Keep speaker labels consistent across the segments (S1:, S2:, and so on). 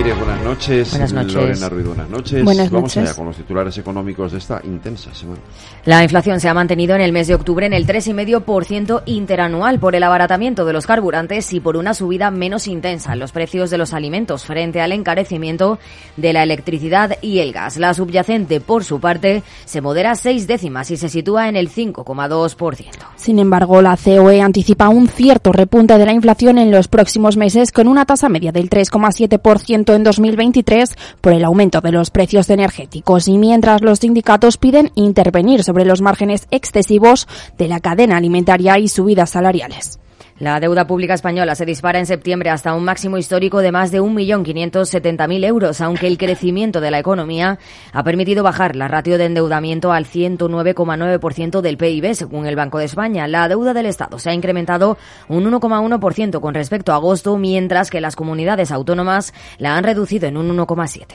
S1: Buenas noches.
S2: Buenas noches.
S1: Lorena Ruiz, buenas noches.
S2: Buenas
S1: Vamos
S2: noches.
S1: allá con los titulares económicos de esta intensa semana.
S2: La inflación se ha mantenido en el mes de octubre en el 3,5% interanual por el abaratamiento de los carburantes y por una subida menos intensa en los precios de los alimentos frente al encarecimiento de la electricidad y el gas. La subyacente, por su parte, se modera seis décimas y se sitúa en el 5,2%.
S3: Sin embargo, la COE anticipa un cierto repunte de la inflación en los próximos meses con una tasa media del 3,7% en 2023 por el aumento de los precios energéticos y mientras los sindicatos piden intervenir sobre los márgenes excesivos de la cadena alimentaria y subidas salariales.
S2: La deuda pública española se dispara en septiembre hasta un máximo histórico de más de 1.570.000 euros, aunque el crecimiento de la economía ha permitido bajar la ratio de endeudamiento al 109,9% del PIB, según el Banco de España. La deuda del Estado se ha incrementado un 1,1% con respecto a agosto, mientras que las comunidades autónomas la han reducido en un 1,7%.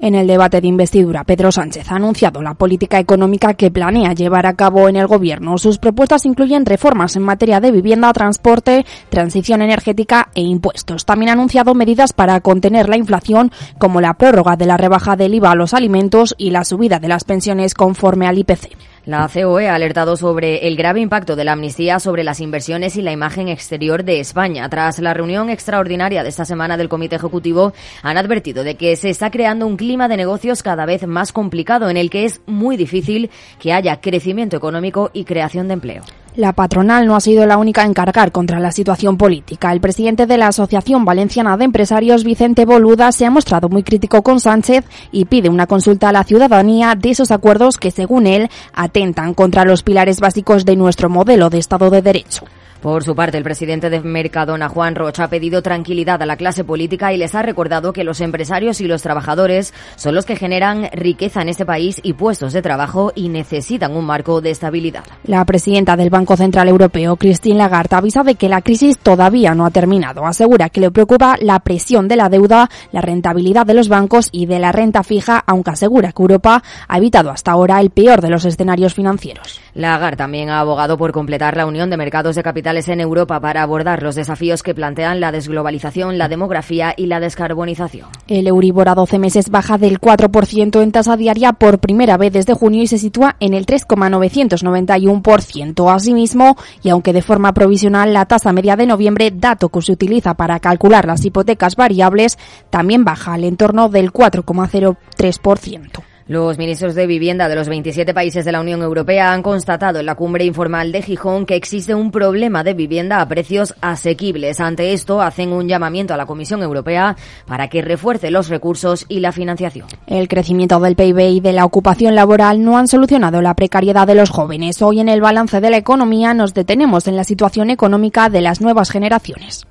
S3: En el debate de investidura, Pedro Sánchez ha anunciado la política económica que planea llevar a cabo en el Gobierno. Sus propuestas incluyen reformas en materia de vivienda, transporte, transición energética e impuestos. También ha anunciado medidas para contener la inflación, como la prórroga de la rebaja del IVA a los alimentos y la subida de las pensiones conforme al IPC.
S2: La COE ha alertado sobre el grave impacto de la amnistía sobre las inversiones y la imagen exterior de España. Tras la reunión extraordinaria de esta semana del Comité Ejecutivo, han advertido de que se está creando un clima de negocios cada vez más complicado en el que es muy difícil que haya crecimiento económico y creación de empleo.
S3: La patronal no ha sido la única en cargar contra la situación política. El presidente de la Asociación Valenciana de Empresarios, Vicente Boluda, se ha mostrado muy crítico con Sánchez y pide una consulta a la ciudadanía de esos acuerdos que, según él, atentan contra los pilares básicos de nuestro modelo de Estado de Derecho.
S2: Por su parte, el presidente de Mercadona, Juan Rocha, ha pedido tranquilidad a la clase política y les ha recordado que los empresarios y los trabajadores son los que generan riqueza en este país y puestos de trabajo y necesitan un marco de estabilidad.
S3: La presidenta del Banco Central Europeo, Christine Lagarde, avisa de que la crisis todavía no ha terminado. Asegura que le preocupa la presión de la deuda, la rentabilidad de los bancos y de la renta fija, aunque asegura que Europa ha evitado hasta ahora el peor de los escenarios financieros.
S2: Lagarde también ha abogado por completar la unión de mercados de en Europa para abordar los desafíos que plantean la desglobalización, la demografía y la descarbonización.
S3: El Euribor a 12 meses baja del 4% en tasa diaria por primera vez desde junio y se sitúa en el 3,991%. Asimismo, y aunque de forma provisional, la tasa media de noviembre, dato que se utiliza para calcular las hipotecas variables, también baja al entorno del 4,03%.
S2: Los ministros de Vivienda de los 27 países de la Unión Europea han constatado en la cumbre informal de Gijón que existe un problema de vivienda a precios asequibles. Ante esto, hacen un llamamiento a la Comisión Europea para que refuerce los recursos y la financiación.
S3: El crecimiento del PIB y de la ocupación laboral no han solucionado la precariedad de los jóvenes. Hoy en el balance de la economía nos detenemos en la situación económica de las nuevas generaciones.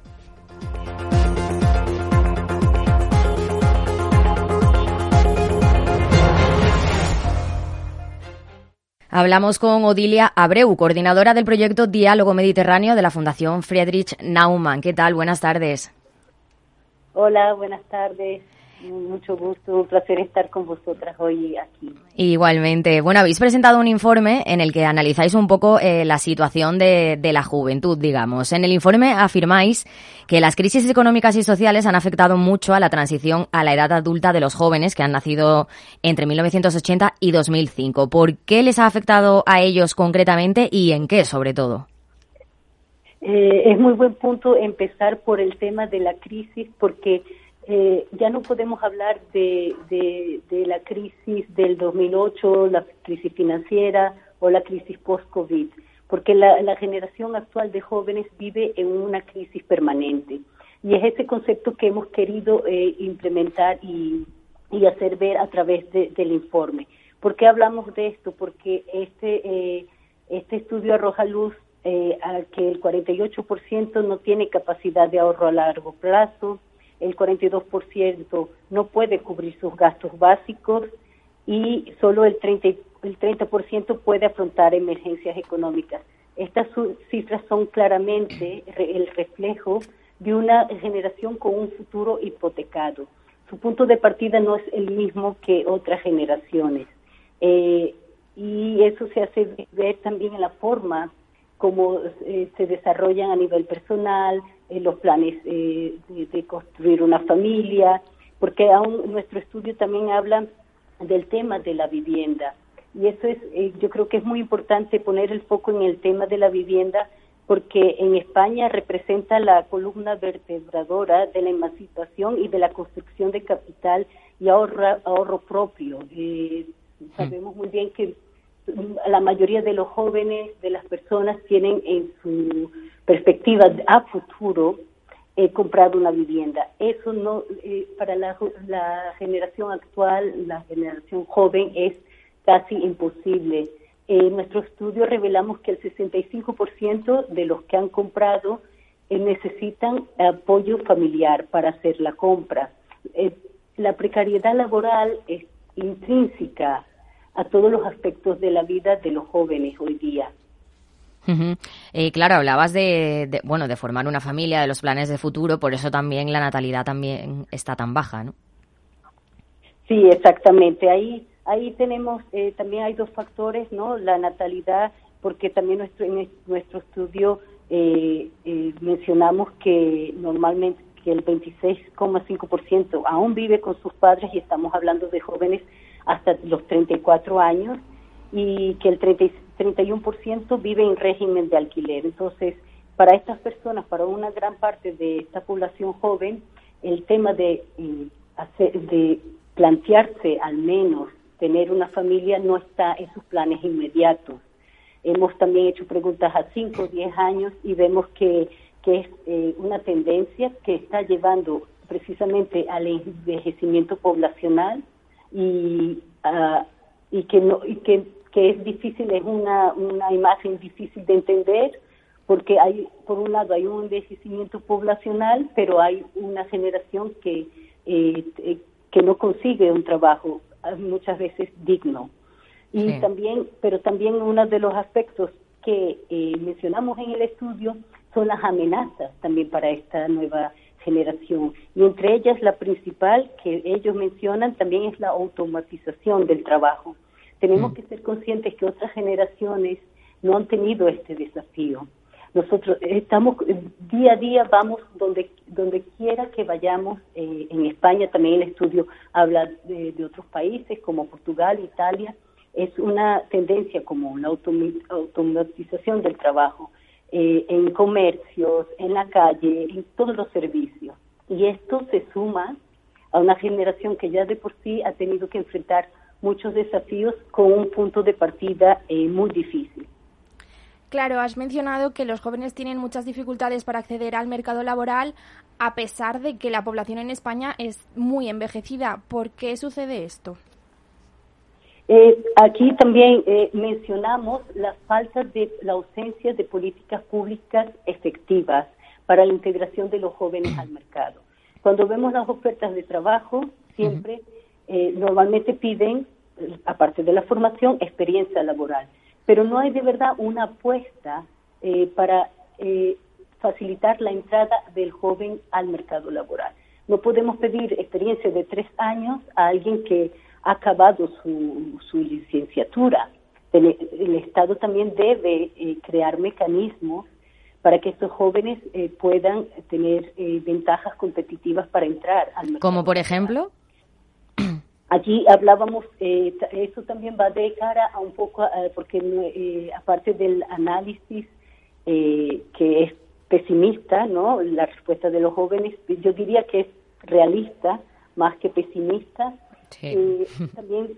S2: Hablamos con Odilia Abreu, coordinadora del proyecto Diálogo Mediterráneo de la Fundación Friedrich Naumann. ¿Qué tal? Buenas tardes.
S4: Hola, buenas tardes. Mucho gusto, un placer estar con vosotras hoy aquí.
S2: Igualmente. Bueno, habéis presentado un informe en el que analizáis un poco eh, la situación de, de, la juventud, digamos. En el informe afirmáis que las crisis económicas y sociales han afectado mucho a la transición a la edad adulta de los jóvenes que han nacido entre 1980 y 2005. ¿Por qué les ha afectado a ellos concretamente y en qué, sobre todo?
S4: Eh, es muy buen punto empezar por el tema de la crisis porque eh, ya no podemos hablar de, de, la crisis del 2008, la crisis financiera o la crisis post-COVID, porque la, la, generación actual de jóvenes vive en una crisis permanente. Y es ese concepto que hemos querido eh, implementar y, y, hacer ver a través de, del informe. ¿Por qué hablamos de esto? Porque este, eh, este estudio arroja luz eh, a que el 48% no tiene capacidad de ahorro a largo plazo, el 42% no puede cubrir sus gastos básicos y solo el 30, el 30 puede afrontar emergencias económicas. Estas cifras son claramente el reflejo de una generación con un futuro hipotecado. su punto de partida no es el mismo que otras generaciones. Eh, y eso se hace ver también en la forma como eh, se desarrollan a nivel personal, en los planes de, de, construir una familia, porque aún nuestro estudio también habla del tema de la vivienda. Y eso es, yo creo que es muy importante poner el foco en el tema de la vivienda porque en España representa la columna vertebradora de la emancipación y de la construcción de capital y ahorro propio. Eh, sabemos muy bien que la mayoría de los jóvenes, de las personas, tienen en su perspectiva a futuro eh, comprar una vivienda. Eso no, eh, para la, generación actual, la generación joven, es casi imposible en nuestro estudio revelamos que el 65% de los que han comprado eh, necesitan apoyo familiar para hacer la compra. Eh, la precariedad laboral es intrínseca a todos los aspectos de la vida de los jóvenes hoy día.
S2: Eh, claro, hablabas de, bueno de formar una familia, de los planes de futuro, por eso también la natalidad también está tan baja, ¿no?
S4: Sí, exactamente. Ahí Ahí tenemos, eh, también hay dos factores, ¿no? La natalidad, porque también nuestro, en nuestro estudio eh, eh, mencionamos que normalmente que el 26,5% aún vive con sus padres y estamos hablando de jóvenes hasta los 34 años y que el 31% vive en régimen de alquiler. Entonces, para estas personas, para una gran parte de esta población joven, el tema de, hacer, de plantearse al menos tener una familia no está en sus planes inmediatos. Hemos también hecho preguntas a 5 o 10 años y vemos que, que es eh, una tendencia que está llevando precisamente al envejecimiento poblacional y, uh, y, que, no, y que, que es difícil, es una, una imagen difícil de entender porque hay, por un lado, hay un envejecimiento poblacional, pero hay una generación que, eh, eh que no consigue un trabajo muchas veces digno. Y también, pero también uno de los aspectos que eh, mencionamos en el estudio son las amenazas también para esta nueva generación. Y entre ellas la principal que ellos mencionan también es la automatización del trabajo. Tenemos mm. que ser conscientes que otras generaciones no han tenido este desafío. Nosotros estamos día a día vamos donde donde quiera que vayamos eh, en España también el estudio habla de, otros países como Portugal, Italia es una tendencia como la automatización del trabajo eh, en comercios, en la calle, en todos los servicios y esto se suma a una generación que ya de por sí ha tenido que enfrentar muchos desafíos con un punto de partida eh, muy difícil.
S3: Claro, has mencionado que los jóvenes tienen muchas dificultades para acceder al mercado laboral a pesar de que la población en España es muy envejecida. ¿Por qué sucede esto?
S4: Eh, aquí también eh, mencionamos la falta de la ausencia de políticas públicas efectivas para la integración de los jóvenes al mercado. Cuando vemos las ofertas de trabajo, siempre eh, normalmente piden, aparte de la formación, experiencia laboral pero no hay de verdad una apuesta eh, para eh, facilitar la entrada del joven al mercado laboral. No podemos pedir experiencia de tres años a alguien que ha acabado su, su licenciatura. El, Estado también debe eh, crear mecanismos para que estos jóvenes puedan tener ventajas competitivas para entrar al mercado.
S2: Como por ejemplo.
S4: Allí hablábamos, eh, eso también va de cara a un poco, eh, porque eh, aparte del análisis eh, que es pesimista, ¿no? La respuesta de los jóvenes, yo diría que es realista más que pesimista. también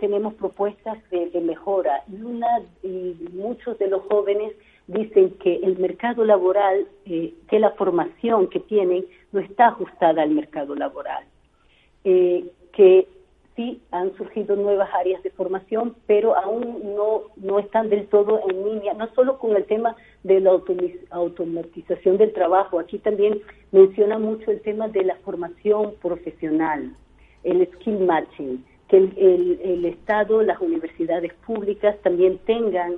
S4: tenemos propuestas de, de, mejora y una y muchos de los jóvenes dicen que el mercado laboral, que la formación que tienen no está ajustada al mercado laboral. que sí han surgido nuevas áreas de formación, pero aún no, no están del todo en línea, no solo con el tema de la automatización del trabajo, aquí también menciona mucho el tema de la formación profesional, el skill matching, que el, el, Estado, las universidades públicas también tengan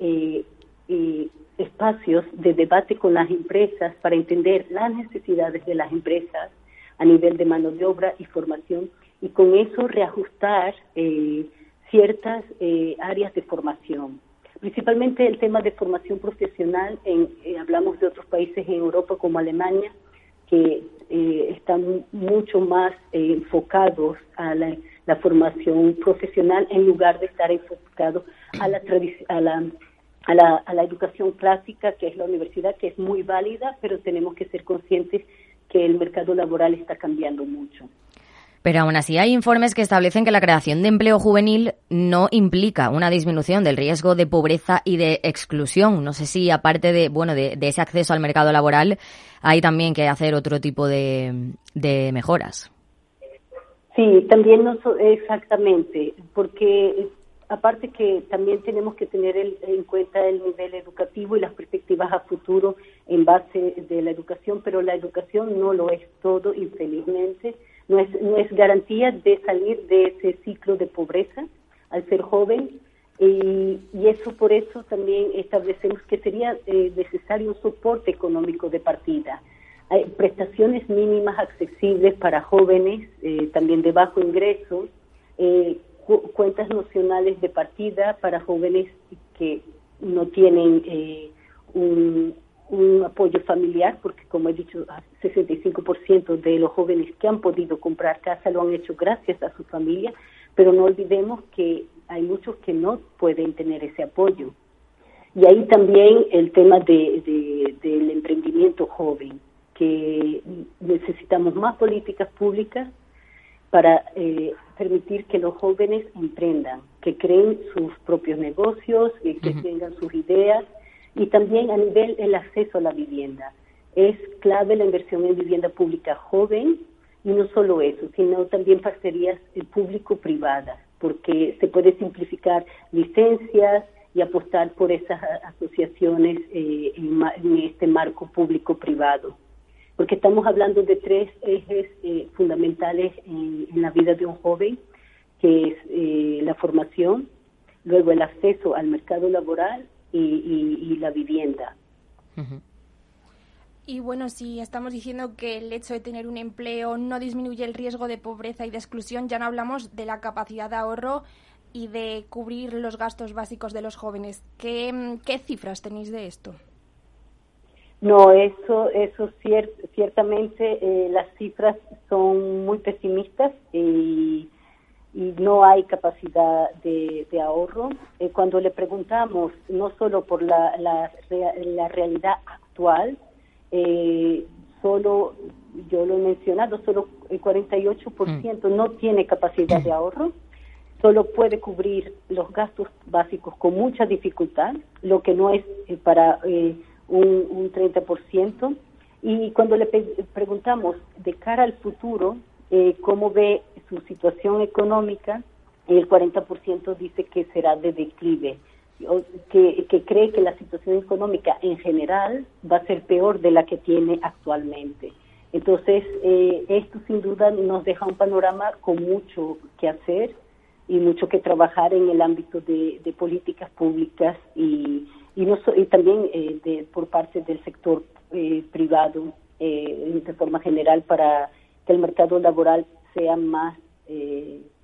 S4: eh, eh, espacios de debate con las empresas para entender las necesidades de las empresas a nivel de mano de obra y formación y con eso reajustar eh, ciertas eh, áreas de formación. Principalmente el tema de formación profesional, en, eh, hablamos de otros países en Europa como Alemania, que están mucho más enfocados a la, formación profesional en lugar de estar enfocados a la, a la a la, a la educación clásica, que es la universidad, que es muy válida, pero tenemos que ser conscientes que el mercado laboral está cambiando mucho.
S2: Pero aún así hay informes que establecen que la creación de empleo juvenil no implica una disminución del riesgo de pobreza y de exclusión. No sé si aparte de bueno de, ese acceso al mercado laboral hay también que hacer otro tipo de, mejoras.
S4: Sí, también no exactamente, porque aparte que también tenemos que tener en cuenta el nivel educativo y las perspectivas a futuro en base de la educación, pero la educación no lo es todo, infelizmente, no es, no es garantía de salir de ese ciclo de pobreza al ser joven y, eso por eso también establecemos que sería eh, necesario un soporte económico de partida. Hay prestaciones mínimas accesibles para jóvenes, eh, también de bajo ingreso, eh, cuentas nacionales de partida para jóvenes que no tienen eh, un, apoyo familiar, porque como he dicho, 65% de los jóvenes que han podido comprar casa lo han hecho gracias a su familia, pero no olvidemos que hay muchos que no pueden tener ese apoyo. Y ahí también el tema de, del emprendimiento joven, que necesitamos más políticas públicas para eh, permitir que los jóvenes emprendan, que creen sus propios negocios, que, que tengan sus ideas y también a nivel el acceso a la vivienda. Es clave la inversión en vivienda pública joven y no solo eso, sino también parcerías público-privadas, porque se puede simplificar licencias y apostar por esas asociaciones eh, en este marco público-privado porque estamos hablando de tres ejes eh, fundamentales en, la vida de un joven, que es eh, la formación, luego el acceso al mercado laboral y, la vivienda.
S3: Y bueno, si estamos diciendo que el hecho de tener un empleo no disminuye el riesgo de pobreza y de exclusión, ya no hablamos de la capacidad de ahorro y de cubrir los gastos básicos de los jóvenes. ¿Qué, qué cifras tenéis de esto?
S4: No, eso, eso ciertamente eh, las cifras son muy pesimistas y, no hay capacidad de, ahorro. Eh, cuando le preguntamos, no solo por la, la, la realidad actual, eh, solo, yo lo he mencionado, solo el 48% mm. no tiene capacidad de ahorro, solo puede cubrir los gastos básicos con mucha dificultad, lo que no es para un, un 30%. Y cuando le preguntamos de cara al futuro eh, cómo ve su situación económica, el 40% dice que será de declive, que, que cree que la situación económica en general va a ser peor de la que tiene actualmente. Entonces, eh, esto sin duda nos deja un panorama con mucho que hacer y mucho que trabajar en el ámbito de, políticas públicas y, y, no y también eh, por parte del sector eh, privado eh, de forma general para que el mercado laboral sea más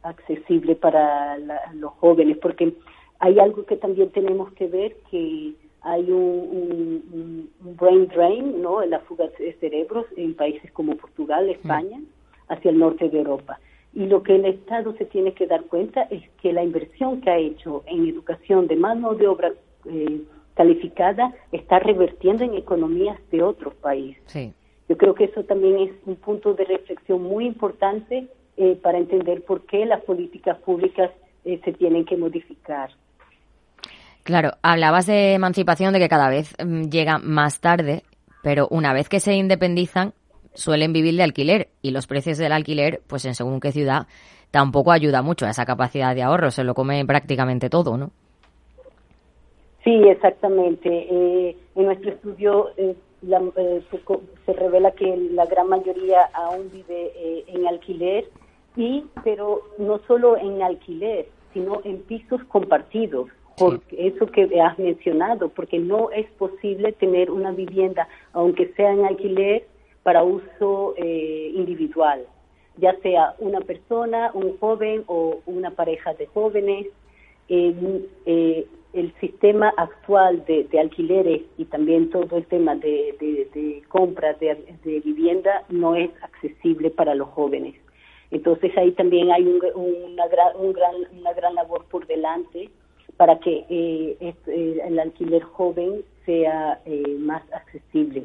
S4: accesible para los jóvenes, porque hay algo que también tenemos que ver que hay un, brain drain, ¿no? La fuga de cerebros en países como Portugal, España, hacia el norte de Europa. Y lo que el Estado se tiene que dar cuenta es que la inversión que ha hecho en educación de mano de obra eh, calificada está revertiendo en economías de otros países. Yo creo que eso también es un punto de reflexión muy importante eh, para entender por qué las políticas públicas eh, se tienen que modificar.
S2: Claro, hablabas de emancipación, de que cada vez mm, llega más tarde, pero una vez que se independizan, suelen vivir de alquiler y los precios del alquiler, pues en según qué ciudad, tampoco ayuda mucho a esa capacidad de ahorro, se lo come prácticamente todo, ¿no?
S4: Sí, exactamente. Eh, en nuestro estudio eh, eh, se, revela que la gran mayoría aún vive en alquiler y, pero no solo en alquiler, sino en pisos compartidos. Por eso que has mencionado, porque no es posible tener una vivienda, aunque sea en alquiler, para uso eh, individual, ya sea una persona, un joven o una pareja de jóvenes. Eh, el sistema actual de, alquileres y también todo el tema de, de, compra de, vivienda no es accesible para los jóvenes. Entonces ahí también hay una, gran, un una gran labor por delante para que eh, el alquiler joven sea más accesible.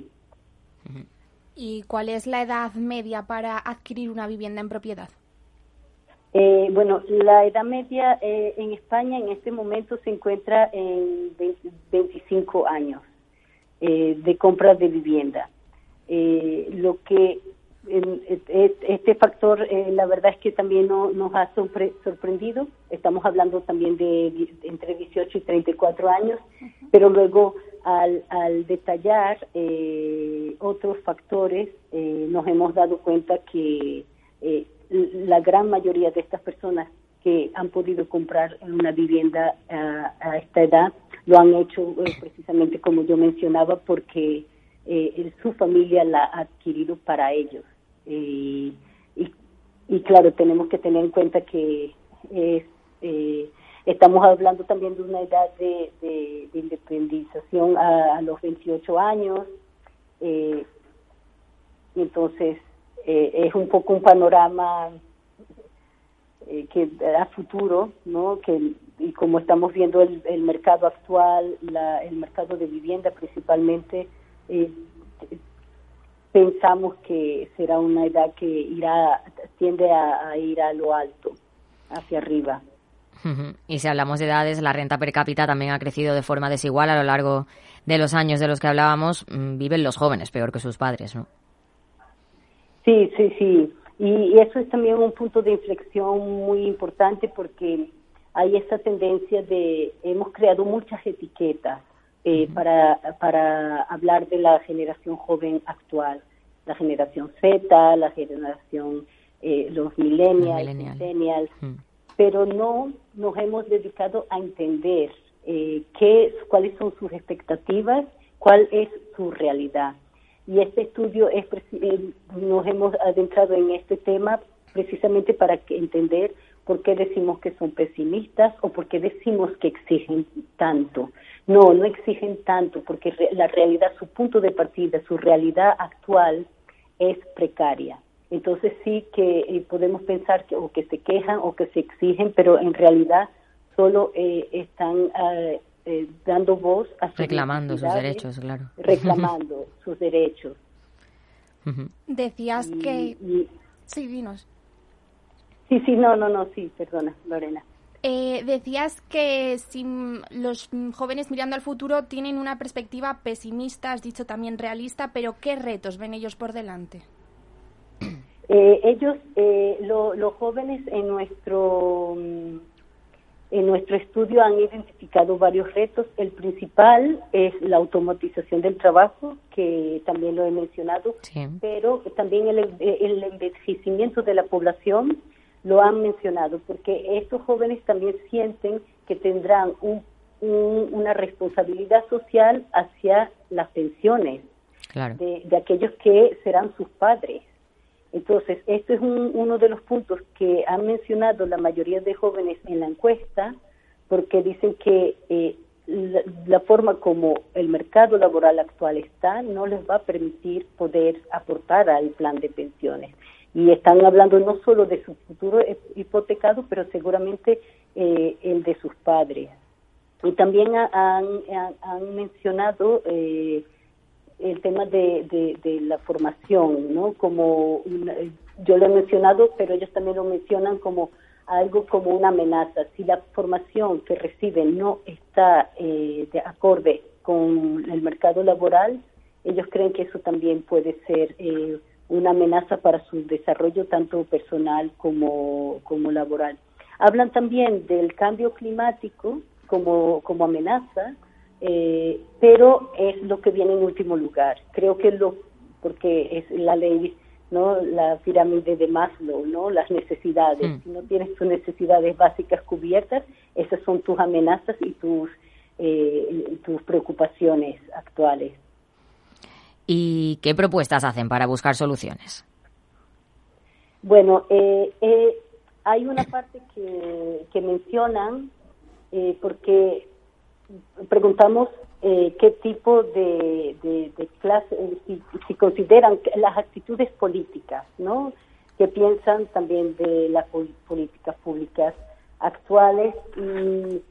S3: ¿Y cuál es la edad media para adquirir una vivienda en propiedad?
S4: Eh, bueno, la edad media eh, en España en este momento se encuentra en 25 años eh, de compra de vivienda. lo que este factor, la verdad es que también nos ha sorprendido. Estamos hablando también de, entre 18 y 34 años, pero luego al, al detallar eh, otros factores, eh, nos hemos dado cuenta que eh, la gran mayoría de estas personas que han podido comprar una vivienda a, esta edad lo han hecho precisamente como yo mencionaba porque su familia la ha adquirido para ellos. y, y claro, tenemos que tener en cuenta que es Estamos hablando también de una edad de, de, independización a, los 28 años. Eh, entonces, eh, es un poco un panorama eh, que a futuro, ¿no? Que, y como estamos viendo el, el mercado actual, la, el mercado de vivienda principalmente, eh, pensamos que será una edad que irá tiende a ir a lo alto, hacia arriba.
S2: Y si hablamos de edades, la renta per cápita también ha crecido de forma desigual a lo largo de los años de los que hablábamos. Mm, viven los jóvenes peor que sus padres, ¿no?
S4: Sí, sí, sí. Y eso es también un punto de inflexión muy importante porque hay esa tendencia de, hemos creado muchas etiquetas eh, para, para hablar de la generación joven actual, la generación Z, la generación, eh, los millennials, millennials. pero no nos hemos dedicado a entender eh, qué, cuáles son sus expectativas, cuál es su realidad. Y este estudio es, eh, nos hemos adentrado en este tema precisamente para entender por qué decimos que son pesimistas o por qué decimos que exigen tanto. No, no exigen tanto porque la realidad, su punto de partida, su realidad actual es precaria. Entonces sí que eh, podemos pensar que o que se quejan o que se exigen, pero en realidad solo eh, están eh, dando voz a sus
S2: reclamando sus derechos, claro.
S4: Reclamando sus derechos.
S3: Decías que sí, dinos.
S4: Sí, sí, no, no, no, sí, perdona, Lorena.
S3: decías que si los jóvenes mirando al futuro tienen una perspectiva pesimista, has dicho también realista, pero ¿qué retos ven ellos por delante?
S4: Eh, ellos, eh, los jóvenes en nuestro mm, en nuestro estudio han identificado varios retos. El principal es la automatización del trabajo, que también lo he mencionado, pero también el, el, envejecimiento de la población lo han mencionado, porque estos jóvenes también sienten que tendrán un, una responsabilidad social hacia las pensiones de, de aquellos que serán sus padres. Entonces, este es uno de los puntos que han mencionado la mayoría de jóvenes en la encuesta, porque dicen que eh, la, forma como el mercado laboral actual está no les va a permitir poder aportar al plan de pensiones. Y están hablando no solo de su futuro hipotecado, pero seguramente eh, el de sus padres. Y también han, han, mencionado eh, el tema de, de, la formación, ¿no? Como yo lo he mencionado, pero ellos también lo mencionan como algo como una amenaza. Si la formación que reciben no está eh, de acorde con el mercado laboral, ellos creen que eso también puede ser eh, una amenaza para su desarrollo tanto personal como, como laboral. Hablan también del cambio climático como, como amenaza, eh, pero es lo que viene en último lugar. Creo que lo, porque es la ley, ¿no? La pirámide de Maslow, ¿no? Las necesidades. Hmm. Si no tienes tus necesidades básicas cubiertas, esas son tus amenazas y tus, eh, tus preocupaciones actuales.
S2: ¿Y qué propuestas hacen para buscar soluciones?
S4: Bueno, eh, eh, hay una parte que, que mencionan, eh, porque preguntamos qué tipo de, de, clase, si, si, consideran las actitudes políticas, ¿no? Que piensan también de las políticas públicas actuales y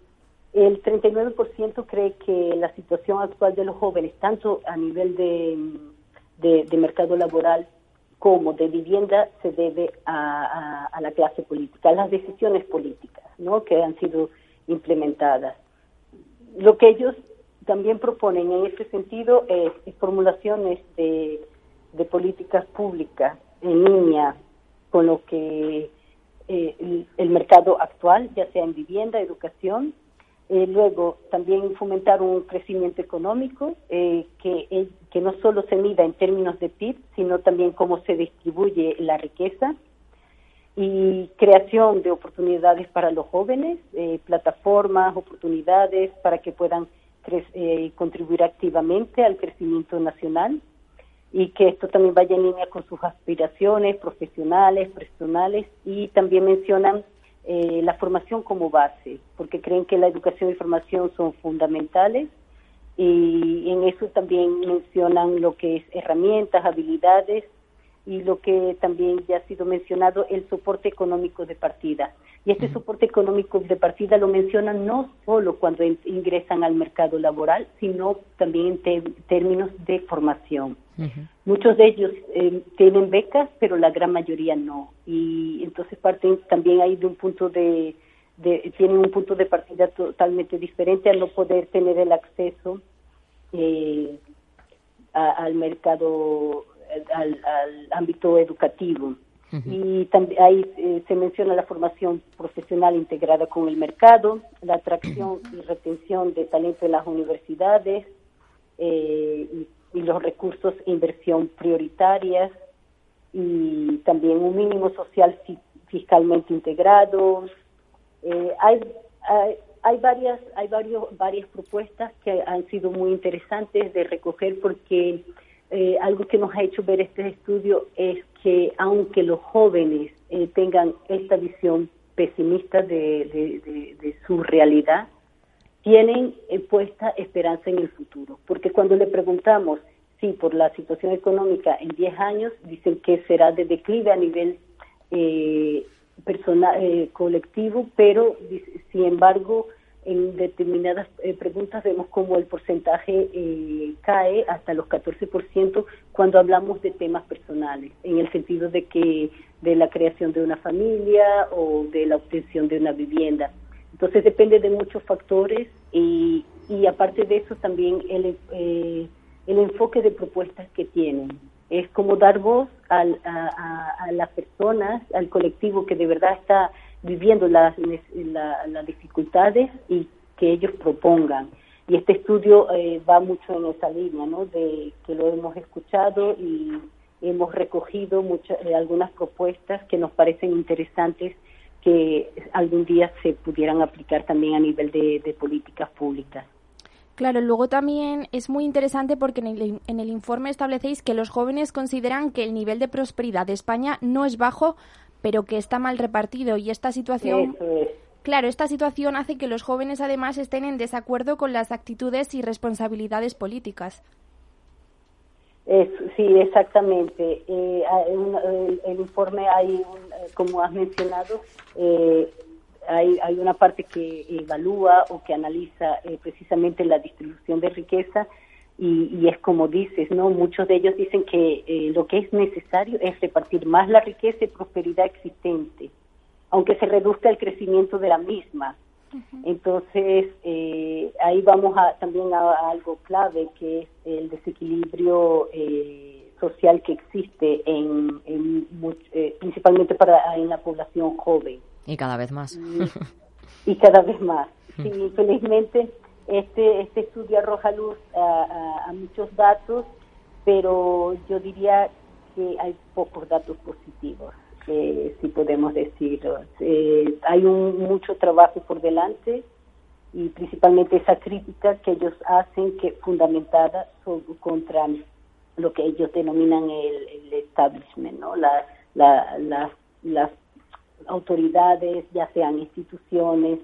S4: el 39% cree que la situación actual de los jóvenes, tanto a nivel de, de, mercado laboral como de vivienda, se debe a, la clase política, a las decisiones políticas ¿no? que han sido implementadas. Lo que ellos también proponen en ese sentido es, formulaciones de, de, políticas públicas en línea con lo que eh, el mercado actual, ya sea en vivienda, educación, eh, luego, también fomentar un crecimiento económico eh, que, eh, que no solo se mida en términos de PIB, sino también cómo se distribuye la riqueza y creación de oportunidades para los jóvenes, plataformas, oportunidades para que puedan contribuir activamente al crecimiento nacional y que esto también vaya en línea con sus aspiraciones profesionales, personales y también mencionan eh, la formación como base, porque creen que la educación y formación son fundamentales y en eso también mencionan lo que es herramientas, habilidades y lo que también ya ha sido mencionado, el soporte económico de partida. Y este soporte económico de partida lo mencionan no solo cuando ingresan al mercado laboral, sino también en términos de formación. Muchos de ellos eh, tienen becas, pero la gran mayoría no. Y entonces parten también ahí de un punto de, tienen un punto de partida totalmente diferente al no poder tener el acceso eh, al mercado, al, ámbito educativo. Y también ahí eh, se menciona la formación profesional integrada con el mercado, la atracción y retención de talento en las universidades, y y los recursos e inversión prioritarias y también un mínimo social fiscalmente integrado. Eh, hay, hay, varias hay varios, varias propuestas que han sido muy interesantes de recoger porque eh, algo que nos ha hecho ver este estudio es que aunque los jóvenes eh, tengan esta visión pesimista de, de su realidad, tienen eh, puesta esperanza en el futuro, porque cuando le preguntamos si por la situación económica en 10 años, dicen que será de declive a nivel eh, personal, eh, colectivo, pero sin embargo en determinadas eh, preguntas vemos como el porcentaje cae hasta los 14% cuando hablamos de temas personales, en el sentido de que de la creación de una familia o de la obtención de una vivienda. Entonces depende de muchos factores y, y aparte de eso también el, eh, el enfoque de propuestas que tienen. Es como dar voz a, las personas, al colectivo que de verdad está viviendo las, las dificultades y que ellos propongan. Y este estudio eh, va mucho en esa línea, ¿no? De que lo hemos escuchado y hemos recogido muchas, eh, algunas propuestas que nos parecen interesantes que algún día se pudieran aplicar también a nivel de, políticas públicas.
S3: Claro, luego también es muy interesante porque en el, en el, informe establecéis que los jóvenes consideran que el nivel de prosperidad de España no es bajo, pero que está mal repartido y esta situación... Claro, esta situación hace que los jóvenes además estén en desacuerdo con las actitudes y responsabilidades políticas
S4: sí, exactamente. Eh, el, informe hay, eh, como has mencionado, eh, hay, hay una parte que evalúa o que analiza eh, precisamente la distribución de riqueza y, y, es como dices, ¿no? Muchos de ellos dicen que lo que es necesario es repartir más la riqueza y prosperidad existente, aunque se reduzca el crecimiento de la misma. Entonces, eh, ahí vamos a, también a, algo clave, que es el desequilibrio eh, social que existe en, eh, principalmente para en la población joven.
S2: Y cada vez más.
S4: Y, cada vez más. Sí, infelizmente, este, este estudio arroja luz a muchos datos, pero yo diría que hay pocos datos positivos si podemos decirlo. Eh, hay un, mucho trabajo por delante y principalmente esa crítica que ellos hacen que fundamentada contra lo que ellos denominan el, establishment, ¿no? La, la, las autoridades, ya sean instituciones,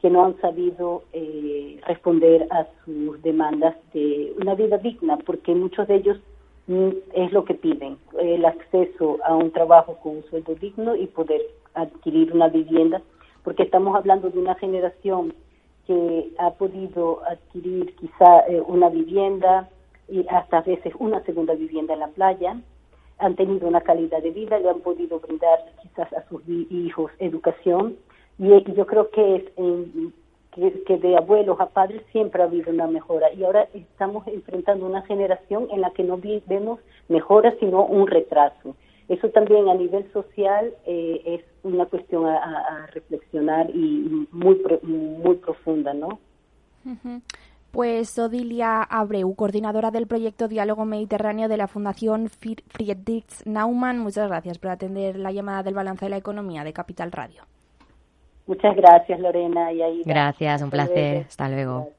S4: que no han sabido eh, responder a sus demandas de una vida digna, porque muchos de ellos mm, es lo que piden, el acceso a un trabajo con un sueldo digno y poder adquirir una vivienda, porque estamos hablando de una generación que ha podido adquirir quizá eh, una vivienda y hasta a veces una segunda vivienda en la playa, han tenido una calidad de vida, le han podido brindar quizás a sus hijos educación y yo creo que es que, de abuelos a padres siempre ha habido una mejora y ahora estamos enfrentando una generación en la que no vemos mejora sino un retraso. Eso también a nivel social eh, es una cuestión a, reflexionar y muy muy profunda, ¿no?
S3: Pues Odilia Abreu, coordinadora del proyecto Diálogo Mediterráneo de la Fundación Friedrich Naumann, muchas gracias por atender la llamada del balance de la economía de Capital Radio.
S4: Muchas gracias, Lorena. Y
S2: Gracias, un placer. Hasta luego.